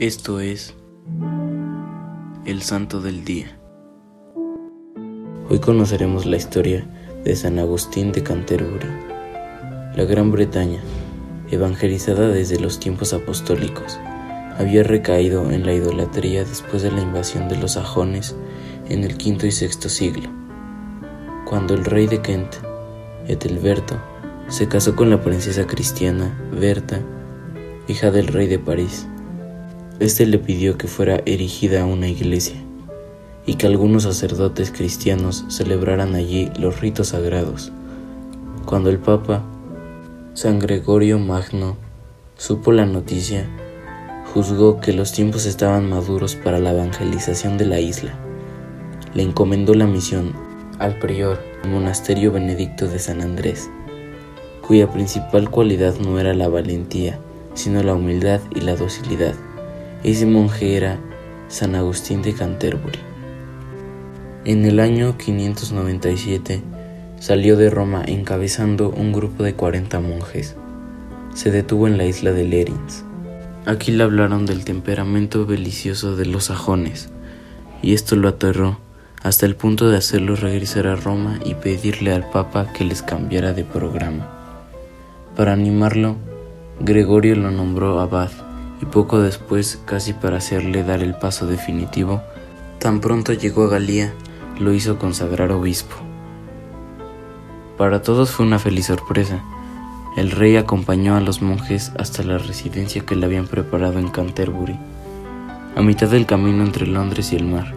Esto es el Santo del Día. Hoy conoceremos la historia de San Agustín de Canterbury. La Gran Bretaña, evangelizada desde los tiempos apostólicos, había recaído en la idolatría después de la invasión de los sajones en el V y VI siglo, cuando el rey de Kent, Etelberto, se casó con la princesa cristiana Berta, hija del rey de París. Este le pidió que fuera erigida una iglesia y que algunos sacerdotes cristianos celebraran allí los ritos sagrados. Cuando el Papa San Gregorio Magno supo la noticia, juzgó que los tiempos estaban maduros para la evangelización de la isla. Le encomendó la misión al prior del monasterio benedicto de San Andrés, cuya principal cualidad no era la valentía, sino la humildad y la docilidad. Ese monje era San Agustín de Canterbury. En el año 597 salió de Roma encabezando un grupo de 40 monjes. Se detuvo en la isla de Lerins. Aquí le hablaron del temperamento belicioso de los sajones, y esto lo aterró hasta el punto de hacerlo regresar a Roma y pedirle al Papa que les cambiara de programa. Para animarlo, Gregorio lo nombró abad y poco después, casi para hacerle dar el paso definitivo, tan pronto llegó a Galía, lo hizo consagrar obispo. Para todos fue una feliz sorpresa. El rey acompañó a los monjes hasta la residencia que le habían preparado en Canterbury, a mitad del camino entre Londres y el mar,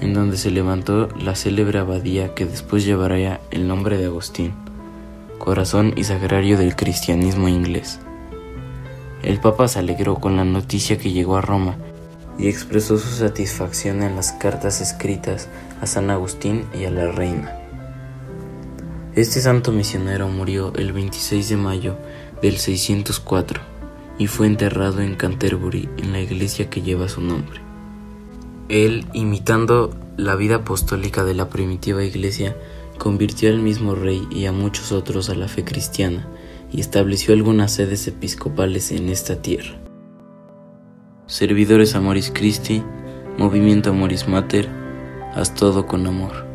en donde se levantó la célebre abadía que después llevaría el nombre de Agustín, corazón y sagrario del cristianismo inglés. El Papa se alegró con la noticia que llegó a Roma y expresó su satisfacción en las cartas escritas a San Agustín y a la reina. Este santo misionero murió el 26 de mayo del 604 y fue enterrado en Canterbury en la iglesia que lleva su nombre. Él, imitando la vida apostólica de la primitiva iglesia, convirtió al mismo rey y a muchos otros a la fe cristiana y estableció algunas sedes episcopales en esta tierra. Servidores Amoris Christi, Movimiento Amoris Mater, haz todo con amor.